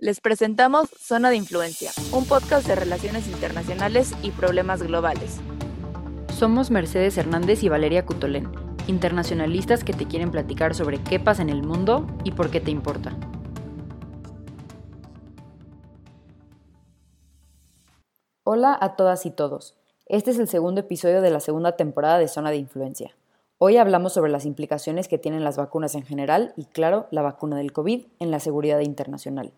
Les presentamos Zona de Influencia, un podcast de relaciones internacionales y problemas globales. Somos Mercedes Hernández y Valeria Cutolén, internacionalistas que te quieren platicar sobre qué pasa en el mundo y por qué te importa. Hola a todas y todos. Este es el segundo episodio de la segunda temporada de Zona de Influencia. Hoy hablamos sobre las implicaciones que tienen las vacunas en general y, claro, la vacuna del COVID en la seguridad internacional.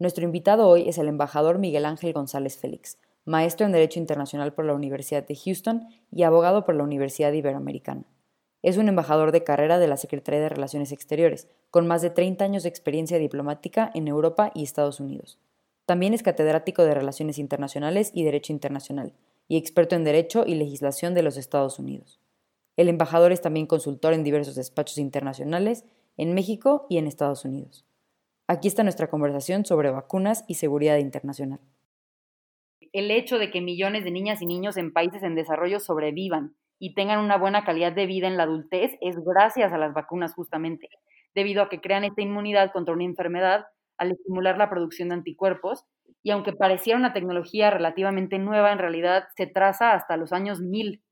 Nuestro invitado hoy es el embajador Miguel Ángel González Félix, maestro en Derecho Internacional por la Universidad de Houston y abogado por la Universidad Iberoamericana. Es un embajador de carrera de la Secretaría de Relaciones Exteriores, con más de 30 años de experiencia diplomática en Europa y Estados Unidos. También es catedrático de Relaciones Internacionales y Derecho Internacional, y experto en Derecho y Legislación de los Estados Unidos. El embajador es también consultor en diversos despachos internacionales en México y en Estados Unidos. Aquí está nuestra conversación sobre vacunas y seguridad internacional. El hecho de que millones de niñas y niños en países en desarrollo sobrevivan y tengan una buena calidad de vida en la adultez es gracias a las vacunas justamente, debido a que crean esta inmunidad contra una enfermedad al estimular la producción de anticuerpos, y aunque pareciera una tecnología relativamente nueva, en realidad se traza hasta los años 1000.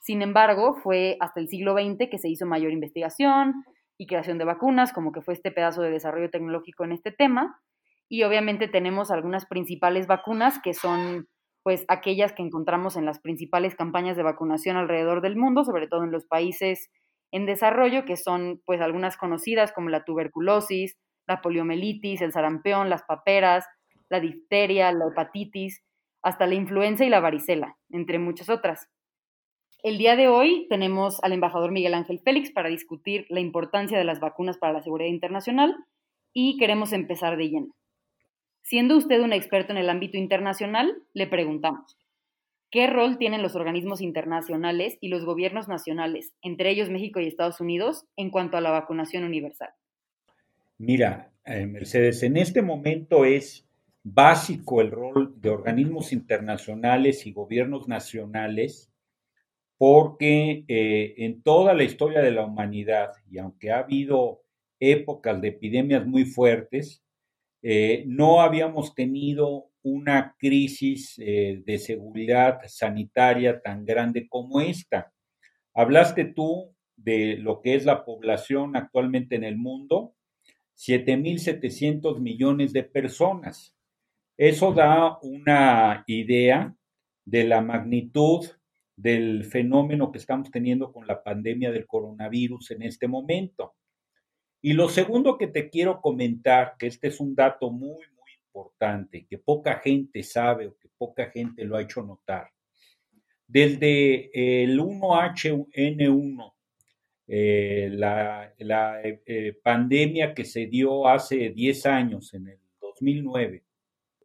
Sin embargo, fue hasta el siglo XX que se hizo mayor investigación y creación de vacunas, como que fue este pedazo de desarrollo tecnológico en este tema, y obviamente tenemos algunas principales vacunas que son pues aquellas que encontramos en las principales campañas de vacunación alrededor del mundo, sobre todo en los países en desarrollo, que son pues algunas conocidas como la tuberculosis, la poliomielitis, el sarampión, las paperas, la difteria, la hepatitis, hasta la influenza y la varicela, entre muchas otras. El día de hoy tenemos al embajador Miguel Ángel Félix para discutir la importancia de las vacunas para la seguridad internacional y queremos empezar de lleno. Siendo usted un experto en el ámbito internacional, le preguntamos, ¿qué rol tienen los organismos internacionales y los gobiernos nacionales, entre ellos México y Estados Unidos, en cuanto a la vacunación universal? Mira, eh, Mercedes, en este momento es básico el rol de organismos internacionales y gobiernos nacionales porque eh, en toda la historia de la humanidad, y aunque ha habido épocas de epidemias muy fuertes, eh, no habíamos tenido una crisis de seguridad sanitaria tan grande como esta. Hablaste tú de lo que es la población actualmente en el mundo 7.700 millones de personas. Eso da una idea de la magnitud del fenómeno que estamos teniendo con la pandemia del coronavirus en este momento. Y lo segundo que te quiero comentar, que este es un dato muy, muy importante, que poca gente sabe o que poca gente lo ha hecho notar. Desde el 1H1N1 eh, la, eh, pandemia que se dio hace 10 años, en el 2009,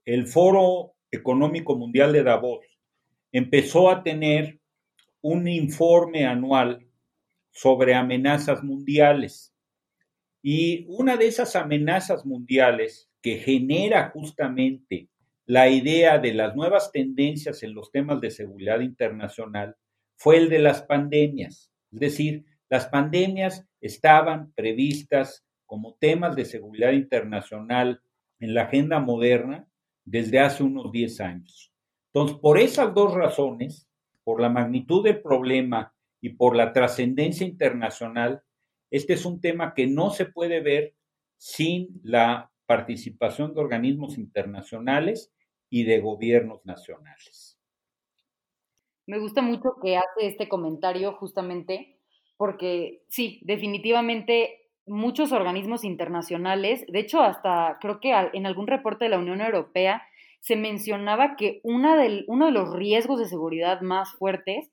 el Foro Económico Mundial de Davos empezó a tener un informe anual sobre amenazas mundiales. Y una de esas amenazas mundiales que genera justamente la idea de las nuevas tendencias en los temas de seguridad internacional fue el de las pandemias. Es decir, las pandemias estaban previstas como temas de seguridad internacional en la agenda moderna desde hace unos 10 años. Entonces, por esas dos razones, por la magnitud del problema y por la trascendencia internacional, este es un tema que no se puede ver sin la participación de organismos internacionales y de gobiernos nacionales. Me gusta mucho que hace este comentario justamente porque sí, definitivamente muchos organismos internacionales, de hecho hasta creo que en algún reporte de la Unión Europea se mencionaba que una uno de los riesgos de seguridad más fuertes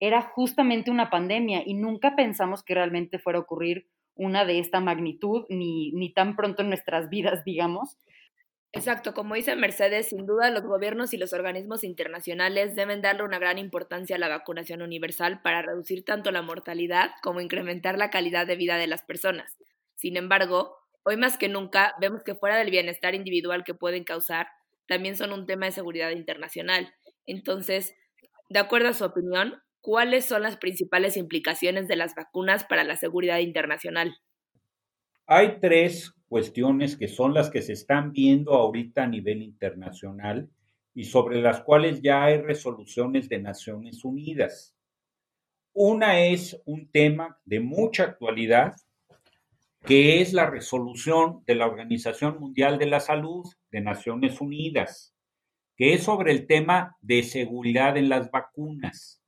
era justamente una pandemia y nunca pensamos que realmente fuera a ocurrir una de esta magnitud ni, ni tan pronto en nuestras vidas, digamos. Exacto, como dice Mercedes, sin duda los gobiernos y los organismos internacionales deben darle una gran importancia a la vacunación universal para reducir tanto la mortalidad como incrementar la calidad de vida de las personas. Sin embargo, hoy más que nunca vemos que fuera del bienestar individual que pueden causar, también son un tema de seguridad internacional. Entonces, de acuerdo a su opinión, ¿cuáles son las principales implicaciones de las vacunas para la seguridad internacional? Hay tres cuestiones que son las que se están viendo ahorita a nivel internacional y sobre las cuales ya hay resoluciones de Naciones Unidas. Una es un tema de mucha actualidad, que es la resolución de la Organización Mundial de la Salud de Naciones Unidas, que es sobre el tema de seguridad en las vacunas.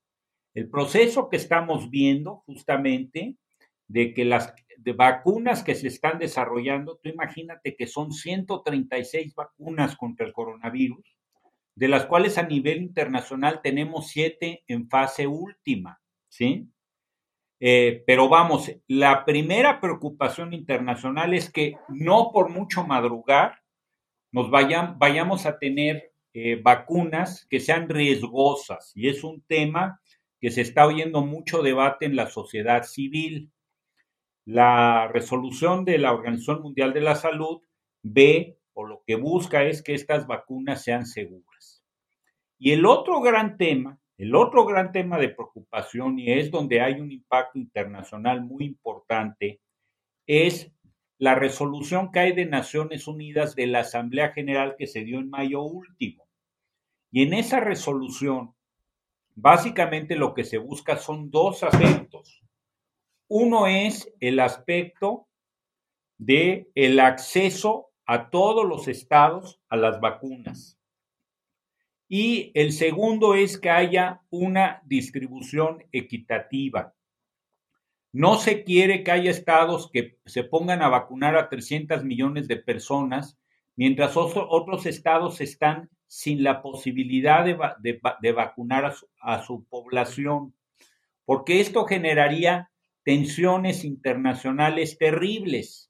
El proceso que estamos viendo justamente de que las vacunas que se están desarrollando, tú imagínate que son 136 vacunas contra el coronavirus, de las cuales a nivel internacional tenemos siete en fase última, ¿sí? Eh, pero vamos, la primera preocupación internacional es que no por mucho madrugar nos vayamos a tener eh, vacunas que sean riesgosas y es un tema que se está oyendo mucho debate en la sociedad civil. La resolución de la Organización Mundial de la Salud ve o lo que busca es que estas vacunas sean seguras. Y el otro gran tema, el otro gran tema de preocupación y es donde hay un impacto internacional muy importante, es la resolución que hay de Naciones Unidas de la Asamblea General que se dio en mayo último. Y en esa resolución, básicamente lo que se busca son dos aspectos. Uno es el aspecto de el acceso a todos los estados a las vacunas. Y el segundo es que haya una distribución equitativa. No se quiere que haya estados que se pongan a vacunar a 300 millones de personas, mientras otros estados están sin la posibilidad de, vacunar a su población, porque esto generaría tensiones internacionales terribles.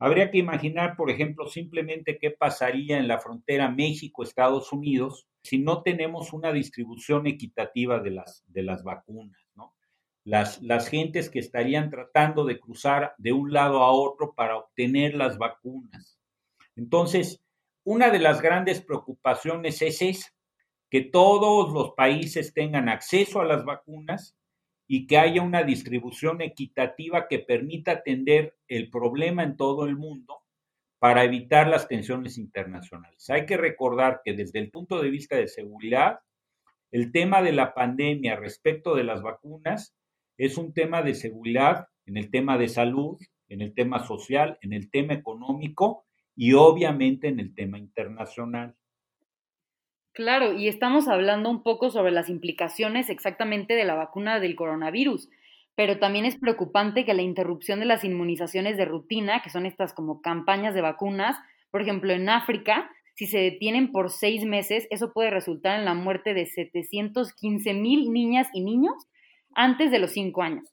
Habría que imaginar, por ejemplo, simplemente qué pasaría en la frontera México-Estados Unidos si no tenemos una distribución equitativa de las, de las vacunas. Las, las gentes que estarían tratando de cruzar de un lado a otro para obtener las vacunas. Entonces, una de las grandes preocupaciones es, es que todos los países tengan acceso a las vacunas y que haya una distribución equitativa que permita atender el problema en todo el mundo para evitar las tensiones internacionales. Hay que recordar que desde el punto de vista de seguridad, el tema de la pandemia respecto de las vacunas es un tema de seguridad en el tema de salud, en el tema social, en el tema económico y obviamente en el tema internacional. Claro, y estamos hablando un poco sobre las implicaciones exactamente de la vacuna del coronavirus, pero también es preocupante que la interrupción de las inmunizaciones de rutina, que son estas como campañas de vacunas, por ejemplo, en África, si se detienen por seis meses, eso puede resultar en la muerte de 715 mil niñas y niños antes de los cinco años.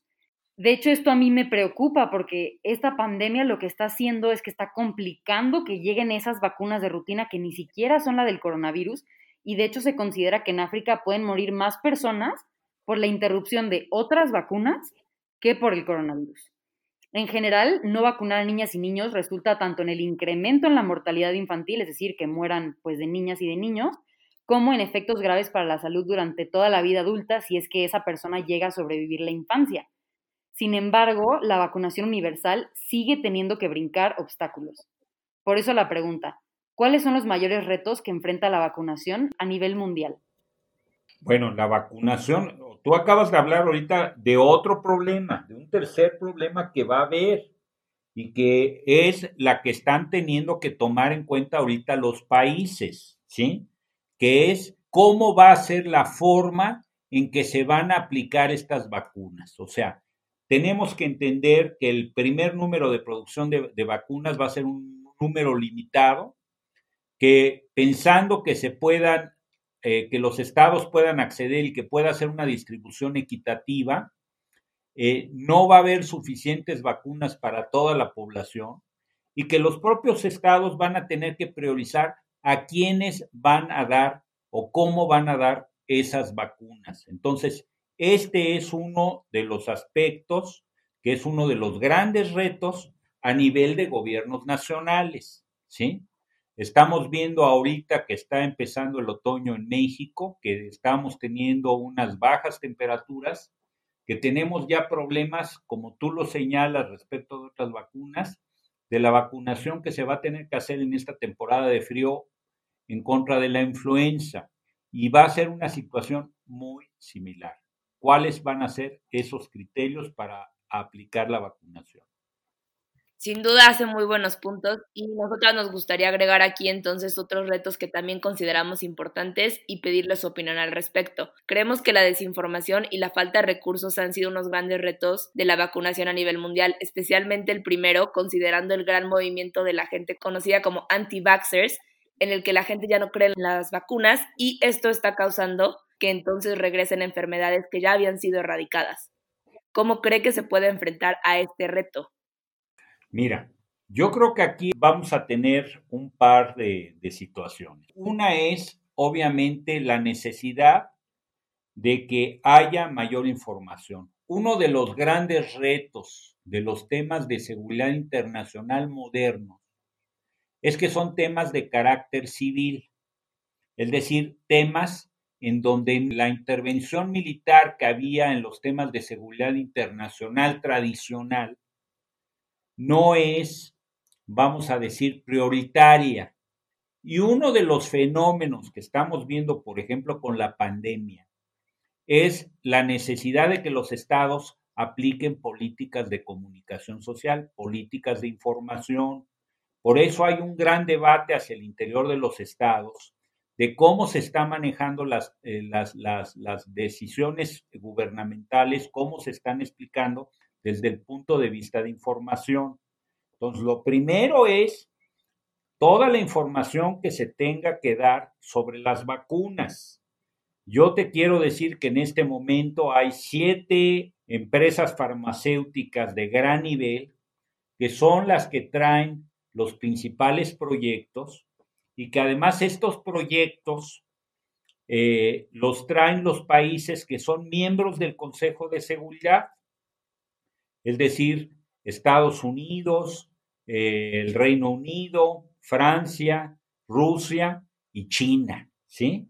De hecho, esto a mí me preocupa porque esta pandemia lo que está haciendo es que está complicando que lleguen esas vacunas de rutina que ni siquiera son la del coronavirus y de hecho se considera que en África pueden morir más personas por la interrupción de otras vacunas que por el coronavirus. En general, no vacunar a niñas y niños resulta tanto en el incremento en la mortalidad infantil, es decir, que mueran pues de niñas y de niños, como en efectos graves para la salud durante toda la vida adulta si es que esa persona llega a sobrevivir la infancia. Sin embargo, la vacunación universal sigue teniendo que brincar obstáculos. Por eso la pregunta, ¿Cuáles son los mayores retos que enfrenta la vacunación a nivel mundial? Bueno, la vacunación, tú acabas de hablar ahorita de otro problema, de un tercer problema que va a haber y que es la que están teniendo que tomar en cuenta ahorita los países, ¿sí? Que es cómo va a ser la forma en que se van a aplicar estas vacunas. O sea, tenemos que entender que el primer número de producción de, de vacunas va a ser un número limitado, que pensando que se puedan, eh, que los estados puedan acceder y que pueda hacer una distribución equitativa, eh, no va a haber suficientes vacunas para toda la población y que los propios estados van a tener que priorizar a quiénes van a dar o cómo van a dar esas vacunas. Entonces, este es uno de los aspectos que es uno de los grandes retos a nivel de gobiernos nacionales, ¿sí? Estamos viendo ahorita que está empezando el otoño en México, que estamos teniendo unas bajas temperaturas, que tenemos ya problemas, como tú lo señalas respecto de otras vacunas, de la vacunación que se va a tener que hacer en esta temporada de frío en contra de la influenza. Y va a ser una situación muy similar. ¿Cuáles van a ser esos criterios para aplicar la vacunación? Sin duda hace muy buenos puntos y nosotras nos gustaría agregar aquí entonces otros retos que también consideramos importantes y pedirles su opinión al respecto. Creemos que la desinformación y la falta de recursos han sido unos grandes retos de la vacunación a nivel mundial, especialmente el primero, considerando el gran movimiento de la gente conocida como anti-vaxxers, en el que la gente ya no cree en las vacunas y esto está causando que entonces regresen enfermedades que ya habían sido erradicadas. ¿Cómo cree que se puede enfrentar a este reto? Mira, yo creo que aquí vamos a tener un par de, situaciones. Una es, obviamente, la necesidad de que haya mayor información. Uno de los grandes retos de los temas de seguridad internacional modernos es que son temas de carácter civil, es decir, temas en donde la intervención militar que había en los temas de seguridad internacional tradicional no es, vamos a decir, prioritaria. Y uno de los fenómenos que estamos viendo, por ejemplo, con la pandemia, es la necesidad de que los estados apliquen políticas de comunicación social, políticas de información. Por eso hay un gran debate hacia el interior de los estados de cómo se están manejando las, eh, las, las, las decisiones gubernamentales, cómo se están explicando desde el punto de vista de información. Entonces, lo primero es toda la información que se tenga que dar sobre las vacunas. Yo te quiero decir que en este momento hay siete empresas farmacéuticas de gran nivel que son las que traen los principales proyectos y que además estos proyectos eh, los traen los países que son miembros del Consejo de Seguridad es decir, Estados Unidos, eh, el Reino Unido, Francia, Rusia y China, ¿sí?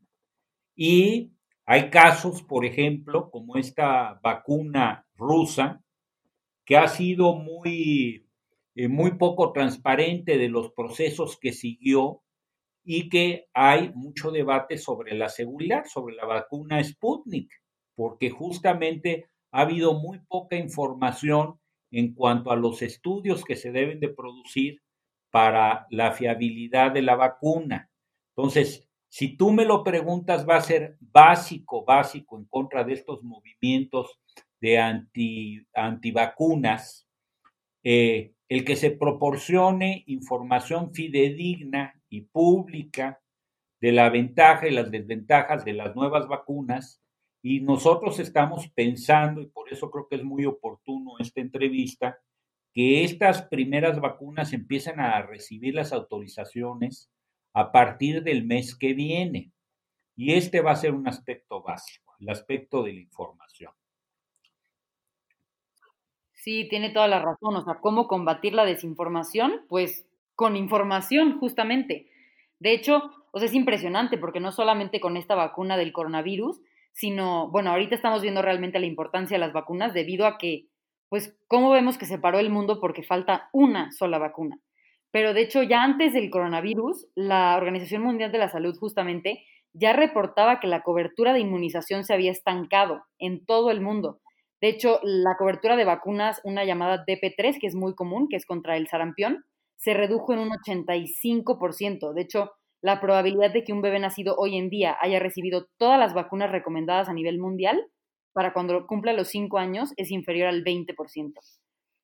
Y hay casos, por ejemplo, como esta vacuna rusa, que ha sido muy, eh, muy poco transparente de los procesos que siguió y que hay mucho debate sobre la seguridad, sobre la vacuna Sputnik, porque justamente ha habido muy poca información en cuanto a los estudios que se deben de producir para la fiabilidad de la vacuna. Entonces, si tú me lo preguntas, va a ser básico, básico en contra de estos movimientos de anti, antivacunas, eh, el que se proporcione información fidedigna y pública de la ventaja y las desventajas de las nuevas vacunas y nosotros estamos pensando, y por eso creo que es muy oportuno esta entrevista, que estas primeras vacunas empiezan a recibir las autorizaciones a partir del mes que viene. Y este va a ser un aspecto básico, el aspecto de la información. Sí, tiene toda la razón. O sea, ¿cómo combatir la desinformación? Pues con información, justamente. De hecho, o sea, es impresionante porque no solamente con esta vacuna del coronavirus, sino, bueno, ahorita estamos viendo realmente la importancia de las vacunas debido a que, pues, ¿cómo vemos que se paró el mundo porque falta una sola vacuna? Pero de hecho, ya antes del coronavirus, la Organización Mundial de la Salud justamente ya reportaba que la cobertura de inmunización se había estancado en todo el mundo. De hecho, la cobertura de vacunas, una llamada DP3, que es muy común, que es contra el sarampión, se redujo en un 85%. De hecho, la probabilidad de que un bebé nacido hoy en día haya recibido todas las vacunas recomendadas a nivel mundial para cuando cumpla los 5 años es inferior al 20%.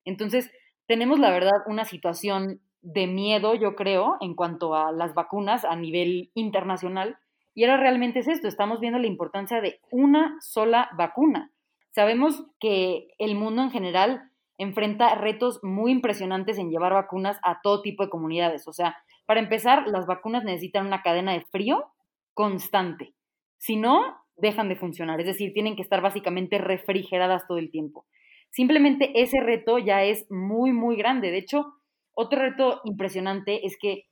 Entonces, tenemos la verdad una situación de miedo, yo creo, en cuanto a las vacunas a nivel internacional. Y ahora realmente es esto, estamos viendo la importancia de una sola vacuna. Sabemos que el mundo en general enfrenta retos muy impresionantes en llevar vacunas a todo tipo de comunidades. O sea, para empezar, las vacunas necesitan una cadena de frío constante. Si no, dejan de funcionar. Es decir, tienen que estar básicamente refrigeradas todo el tiempo. Simplemente ese reto ya es muy, muy grande. De hecho, otro reto impresionante es que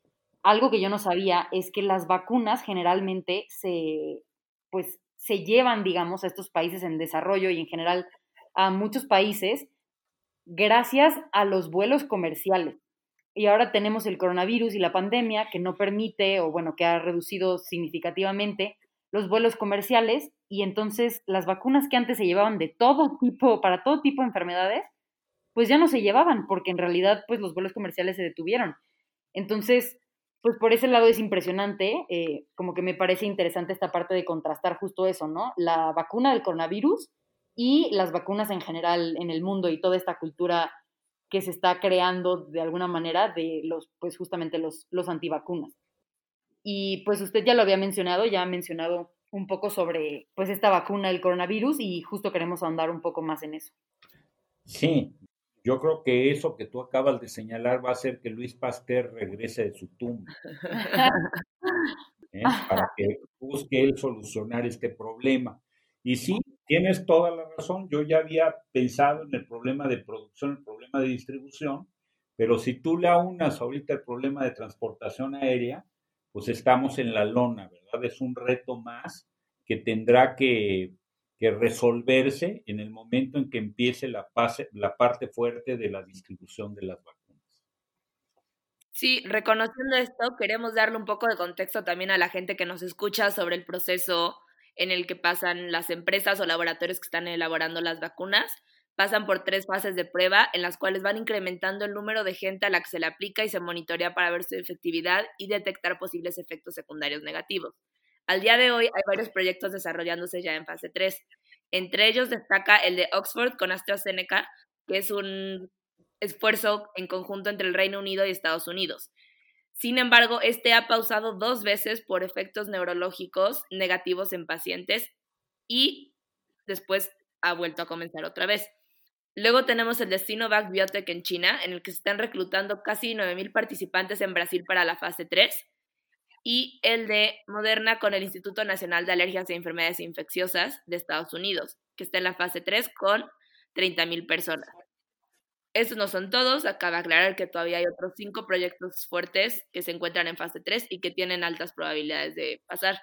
algo que yo no sabía es que las vacunas generalmente se, pues, se llevan, digamos, a estos países en desarrollo y en general a muchos países gracias a los vuelos comerciales. y ahora tenemos el coronavirus y la pandemia que no permite o bueno, que ha reducido significativamente los vuelos comerciales y entonces las vacunas que antes se llevaban de todo tipo, para todo tipo de enfermedades, pues ya no se llevaban porque en realidad pues los vuelos comerciales se detuvieron. Entonces, pues por ese lado es impresionante, eh, como que me parece interesante esta parte de contrastar justo eso, ¿no? La vacuna del coronavirus y las vacunas en general en el mundo y toda esta cultura que se está creando de alguna manera de los, pues justamente los, los antivacunas. Y pues usted ya lo había mencionado, ya ha mencionado un poco sobre pues esta vacuna del coronavirus y justo queremos ahondar un poco más en eso. Sí, yo creo que eso que tú acabas de señalar va a hacer que Luis Pasteur regrese de su tumba. ¿eh? Para que busque él solucionar este problema. Y sí, tienes toda la razón. Yo ya había pensado en el problema de producción, el problema de distribución, pero si tú le aunas ahorita el problema de transportación aérea, pues estamos en la lona, ¿verdad? Es un reto más que tendrá que, resolverse en el momento en que empiece la, la parte fuerte de la distribución de las vacunas. Sí, reconociendo esto, queremos darle un poco de contexto también a la gente que nos escucha sobre el proceso en el que pasan las empresas o laboratorios que están elaborando las vacunas. Pasan por tres fases de prueba en las cuales van incrementando el número de gente a la que se le aplica y se monitorea para ver su efectividad y detectar posibles efectos secundarios negativos. Al día de hoy hay varios proyectos desarrollándose ya en fase 3. Entre ellos destaca el de Oxford con AstraZeneca, que es un esfuerzo en conjunto entre el Reino Unido y Estados Unidos. Sin embargo, este ha pausado dos veces por efectos neurológicos negativos en pacientes y después ha vuelto a comenzar otra vez. Luego tenemos el Destino Back Biotech en China, en el que se están reclutando casi 9.000 participantes en Brasil para la fase 3, y el de Moderna con el Instituto Nacional de Alergias e Enfermedades Infecciosas de Estados Unidos, que está en la fase 3 con 30.000 personas. Estos no son todos, acaba de aclarar que todavía hay otros cinco proyectos fuertes que se encuentran en fase 3 y que tienen altas probabilidades de pasar.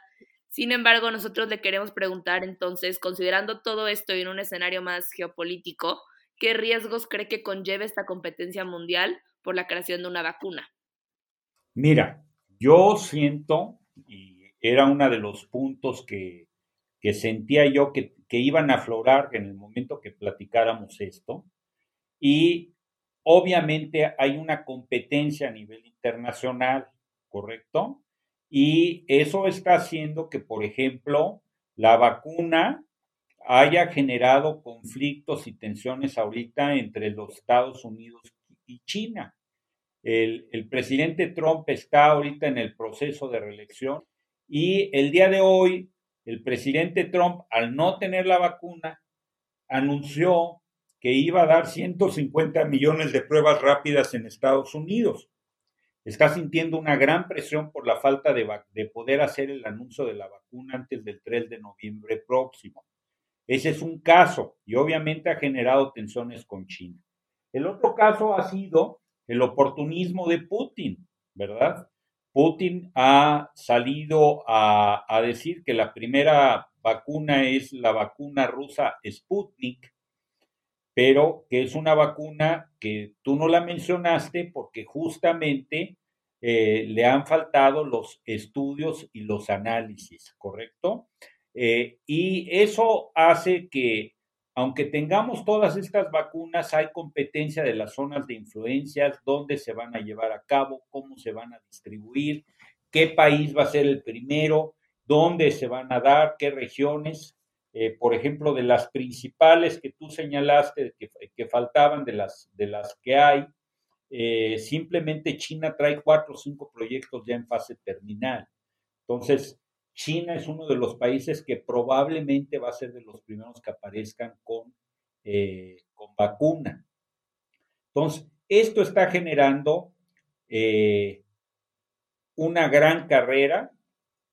Sin embargo, nosotros le queremos preguntar entonces, considerando todo esto en un escenario más geopolítico, ¿qué riesgos cree que conlleve esta competencia mundial por la creación de una vacuna? Mira, yo siento, y era uno de los puntos que, sentía yo que iban a aflorar en el momento que platicáramos esto, y obviamente hay una competencia a nivel internacional, ¿correcto? Y eso está haciendo que, por ejemplo, la vacuna haya generado conflictos y tensiones ahorita entre los Estados Unidos y China. El, el, presidente Trump está ahorita en el proceso de reelección y el día de hoy el presidente Trump, al no tener la vacuna, anunció que iba a dar 150 millones de pruebas rápidas en Estados Unidos. Está sintiendo una gran presión por la falta de, de, poder hacer el anuncio de la vacuna antes del 3 de noviembre próximo. Ese es un caso y obviamente ha generado tensiones con China. El otro caso ha sido el oportunismo de Putin, ¿verdad? Putin ha salido a, a decir que la primera vacuna es la vacuna rusa Sputnik, pero que es una vacuna que tú no la mencionaste porque justamente eh, le han faltado los estudios y los análisis, ¿correcto? Eh, y eso hace que, aunque tengamos todas estas vacunas, hay competencia de las zonas de influencias, dónde se van a llevar a cabo, cómo se van a distribuir, qué país va a ser el primero, dónde se van a dar, qué regiones. Eh, por ejemplo, de las principales que tú señalaste que, faltaban, de las, de las que hay, eh, simplemente China trae cuatro o cinco proyectos ya en fase terminal. Entonces, China es uno de los países que probablemente va a ser de los primeros que aparezcan con, eh, con vacuna. Entonces, esto está generando una gran carrera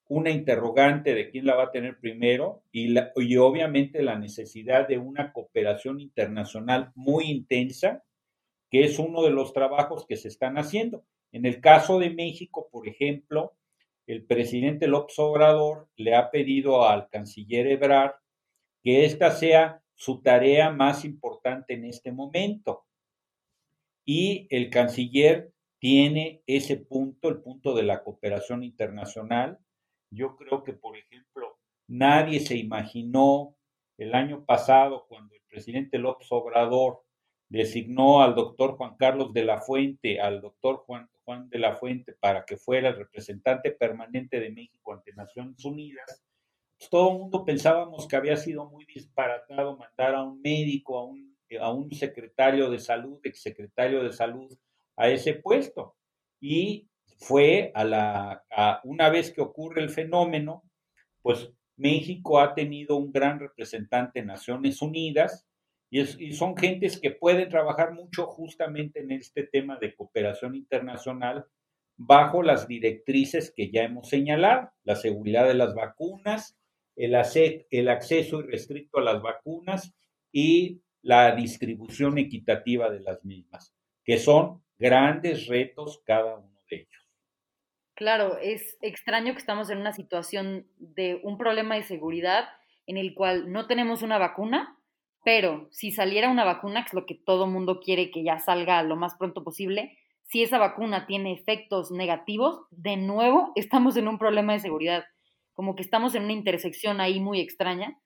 una interrogante de quién la va a tener primero y, y obviamente la necesidad de una cooperación internacional muy intensa, que es uno de los trabajos que se están haciendo. En el caso de México, por ejemplo, el presidente López Obrador le ha pedido al canciller Ebrard que esta sea su tarea más importante en este momento. Y el canciller tiene ese punto, el punto de la cooperación internacional. Yo creo que, por ejemplo, nadie se imaginó el año pasado cuando el presidente López Obrador designó al doctor Juan Carlos de la Fuente, al doctor Juan, Juan de la Fuente, para que fuera el representante permanente de México ante Naciones Unidas, pues todo el mundo pensábamos que había sido muy disparatado mandar a un médico, a un, a un secretario de salud, exsecretario de salud, a ese puesto. Y fue a la, una vez que ocurre el fenómeno, pues México ha tenido un gran representante en Naciones Unidas, y, son gentes que pueden trabajar mucho justamente en este tema de cooperación internacional bajo las directrices que ya hemos señalado, la seguridad de las vacunas, el, el acceso irrestricto a las vacunas y la distribución equitativa de las mismas, que son grandes retos cada uno de ellos. Claro, es extraño que estamos en una situación de un problema de seguridad en el cual no tenemos una vacuna, pero si saliera una vacuna, que es lo que todo mundo quiere que ya salga lo más pronto posible, si esa vacuna tiene efectos negativos, de nuevo estamos en un problema de seguridad, como que estamos en una intersección ahí muy extraña.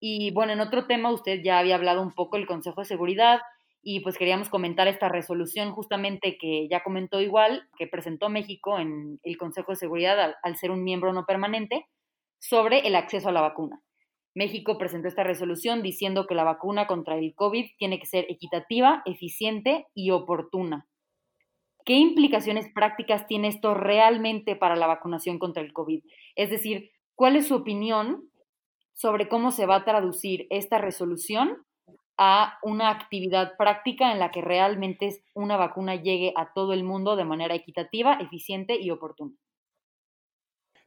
Y bueno, en otro tema usted ya había hablado un poco del Consejo de Seguridad y pues queríamos comentar esta resolución justamente que ya comentó igual, que presentó México en el Consejo de Seguridad al, ser un miembro no permanente, sobre el acceso a la vacuna. México presentó esta resolución diciendo que la vacuna contra el COVID tiene que ser equitativa, eficiente y oportuna. ¿Qué implicaciones prácticas tiene esto realmente para la vacunación contra el COVID? Es decir, ¿cuál es su opinión sobre cómo se va a traducir esta resolución a una actividad práctica en la que realmente una vacuna llegue a todo el mundo de manera equitativa, eficiente y oportuna?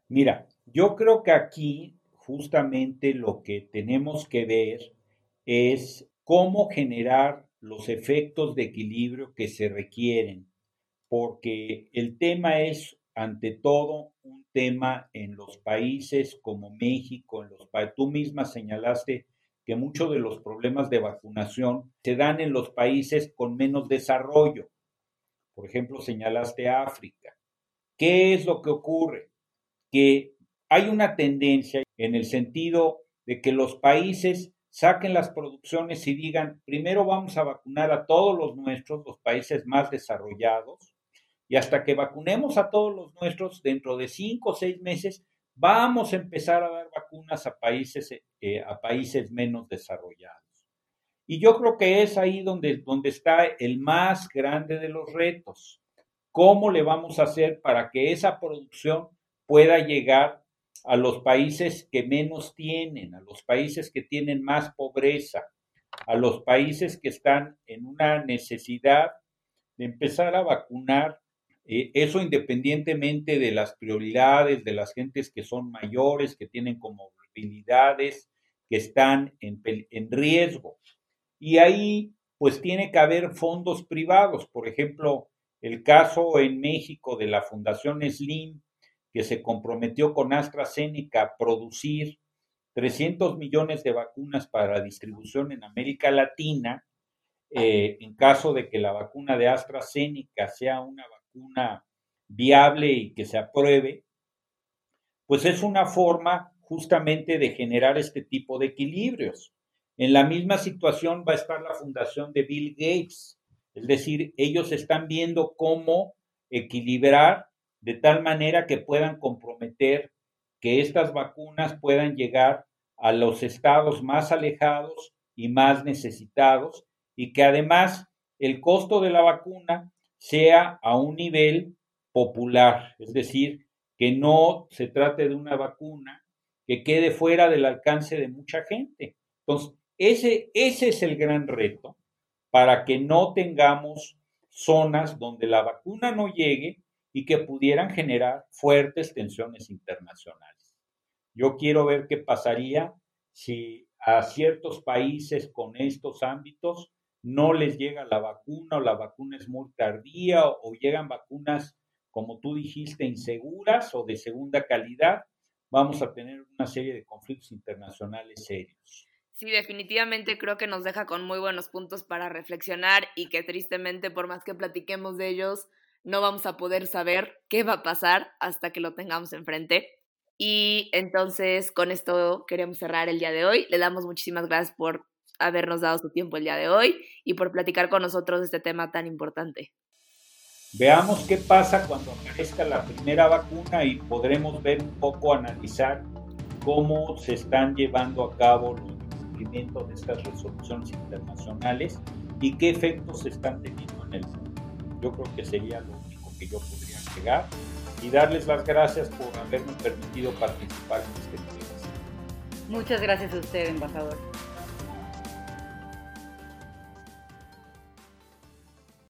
Mira, yo creo que aquí justamente lo que tenemos que ver es cómo generar los efectos de equilibrio que se requieren, porque el tema es, ante todo, un tema en los países como México, en los tú misma señalaste que muchos de los problemas de vacunación se dan en los países con menos desarrollo. Por ejemplo, señalaste África. ¿Qué es lo que ocurre? Que hay una tendencia en el sentido de que los países saquen las producciones y digan, primero vamos a vacunar a todos los nuestros, los países más desarrollados, y hasta que vacunemos a todos los nuestros, dentro de cinco o seis meses, vamos a empezar a dar vacunas a países, eh, a países menos desarrollados. Y yo creo que es ahí donde, donde está el más grande de los retos. ¿Cómo le vamos a hacer para que esa producción pueda llegar a los países que menos tienen, a los países que tienen más pobreza, a los países que están en una necesidad de empezar a vacunar, eh, eso independientemente de las prioridades de las gentes que son mayores, que tienen comorbilidades, que están en, en riesgo. Y ahí, pues tiene que haber fondos privados. Por ejemplo, el caso en México de la Fundación Slim, que se comprometió con AstraZeneca a producir 300 millones de vacunas para distribución en América Latina, eh, en caso de que la vacuna de AstraZeneca sea una vacuna viable y que se apruebe, pues es una forma justamente de generar este tipo de equilibrios. En la misma situación va a estar la fundación de Bill Gates, es decir, ellos están viendo cómo equilibrar de tal manera que puedan comprometer que estas vacunas puedan llegar a los estados más alejados y más necesitados y que además el costo de la vacuna sea a un nivel popular, es decir, que no se trate de una vacuna que quede fuera del alcance de mucha gente. Entonces, ese, ese es el gran reto para que no tengamos zonas donde la vacuna no llegue y que pudieran generar fuertes tensiones internacionales. Yo quiero ver qué pasaría si a ciertos países con estos ámbitos no les llega la vacuna o la vacuna es muy tardía o, llegan vacunas, como tú dijiste, inseguras o de segunda calidad, vamos a tener una serie de conflictos internacionales serios. Sí, definitivamente creo que nos deja con muy buenos puntos para reflexionar y que tristemente, por más que platiquemos de ellos, no vamos a poder saber qué va a pasar hasta que lo tengamos enfrente. Y entonces con esto queremos cerrar el día de hoy. Le damos muchísimas gracias por habernos dado su tiempo el día de hoy y por platicar con nosotros de este tema tan importante. Veamos qué pasa cuando aparezca la primera vacuna y podremos ver un poco, analizar cómo se están llevando a cabo los cumplimientos de estas resoluciones internacionales y qué efectos se están teniendo en el mundo. Yo creo que sería lo único que yo podría llegar y darles las gracias por haberme permitido participar en este proceso. Muchas gracias a usted, embajador.